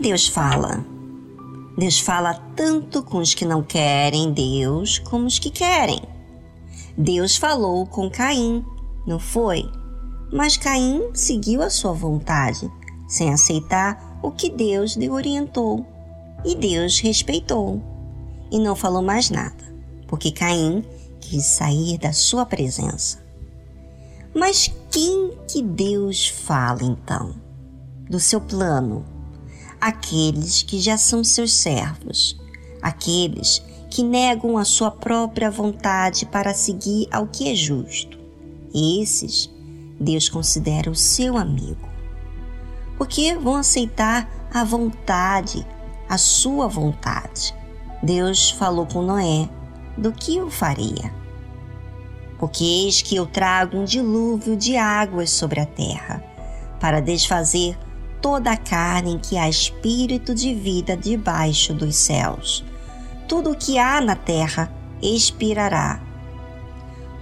Deus fala? Deus fala tanto com os que não querem Deus como os que querem. Deus falou com Caim, não foi? Mas Caim seguiu a sua vontade, sem aceitar o que Deus lhe orientou. E Deus respeitou e não falou mais nada, porque Caim quis sair da sua presença. Mas quem que Deus fala então? Do seu plano, aqueles que já são seus servos, aqueles que negam a sua própria vontade para seguir ao que é justo. Esses Deus considera o seu amigo, porque vão aceitar a vontade, a sua vontade. Deus falou com Noé do que eu faria. Porque eis que eu trago um dilúvio de águas sobre a terra, para desfazer toda a carne em que há espírito de vida debaixo dos céus. Tudo o que há na terra expirará.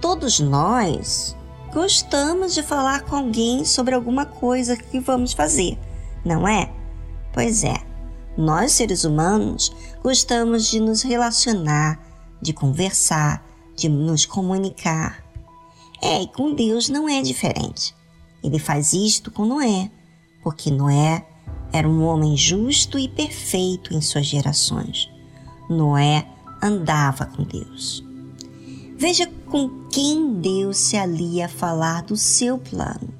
Todos nós gostamos de falar com alguém sobre alguma coisa que vamos fazer, não é? Pois é, nós seres humanos gostamos de nos relacionar, de conversar, de nos comunicar. É, e com Deus não é diferente. Ele faz isto com Noé porque Noé era um homem justo e perfeito em suas gerações. Noé andava com Deus. Veja com quem Deus se alia a falar do seu plano.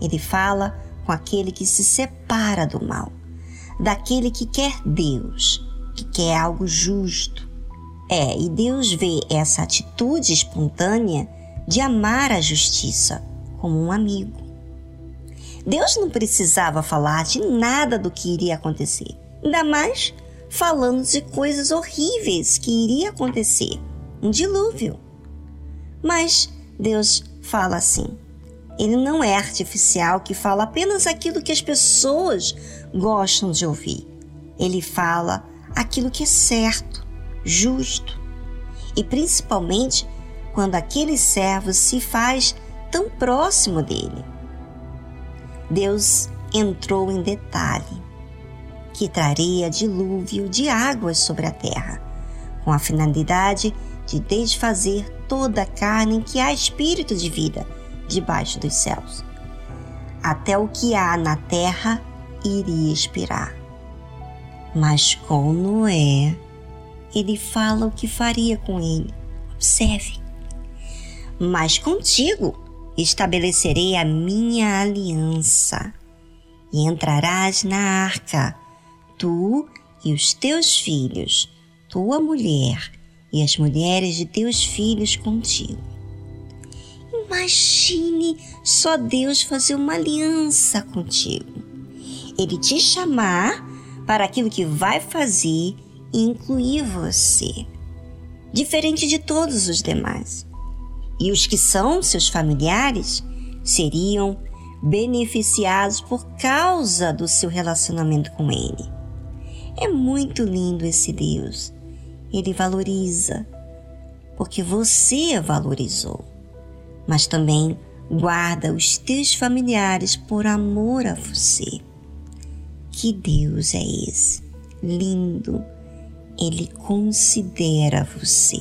Ele fala com aquele que se separa do mal, daquele que quer Deus, que quer algo justo. É, e Deus vê essa atitude espontânea de amar a justiça como um amigo. Deus não precisava falar de nada do que iria acontecer, ainda mais falando de coisas horríveis que iria acontecer um dilúvio. Mas Deus fala assim. Ele não é artificial que fala apenas aquilo que as pessoas gostam de ouvir. Ele fala aquilo que é certo, justo. E principalmente quando aquele servo se faz tão próximo dele. Deus entrou em detalhe que traria dilúvio de águas sobre a terra, com a finalidade de desfazer toda a carne em que há espírito de vida debaixo dos céus. Até o que há na terra iria expirar. Mas com Noé, ele fala o que faria com ele. Observe. Mas contigo estabelecerei a minha aliança e entrarás na arca, tu e os teus filhos, tua mulher e as mulheres de teus filhos contigo. Imagine só Deus fazer uma aliança contigo. Ele te chamar para aquilo que vai fazer e incluir você, diferente de todos os demais. E os que são seus familiares seriam beneficiados por causa do seu relacionamento com Ele. É muito lindo esse Deus. Ele valoriza, porque você valorizou, mas também guarda os teus familiares por amor a você. Que Deus é esse? Lindo! Ele considera você.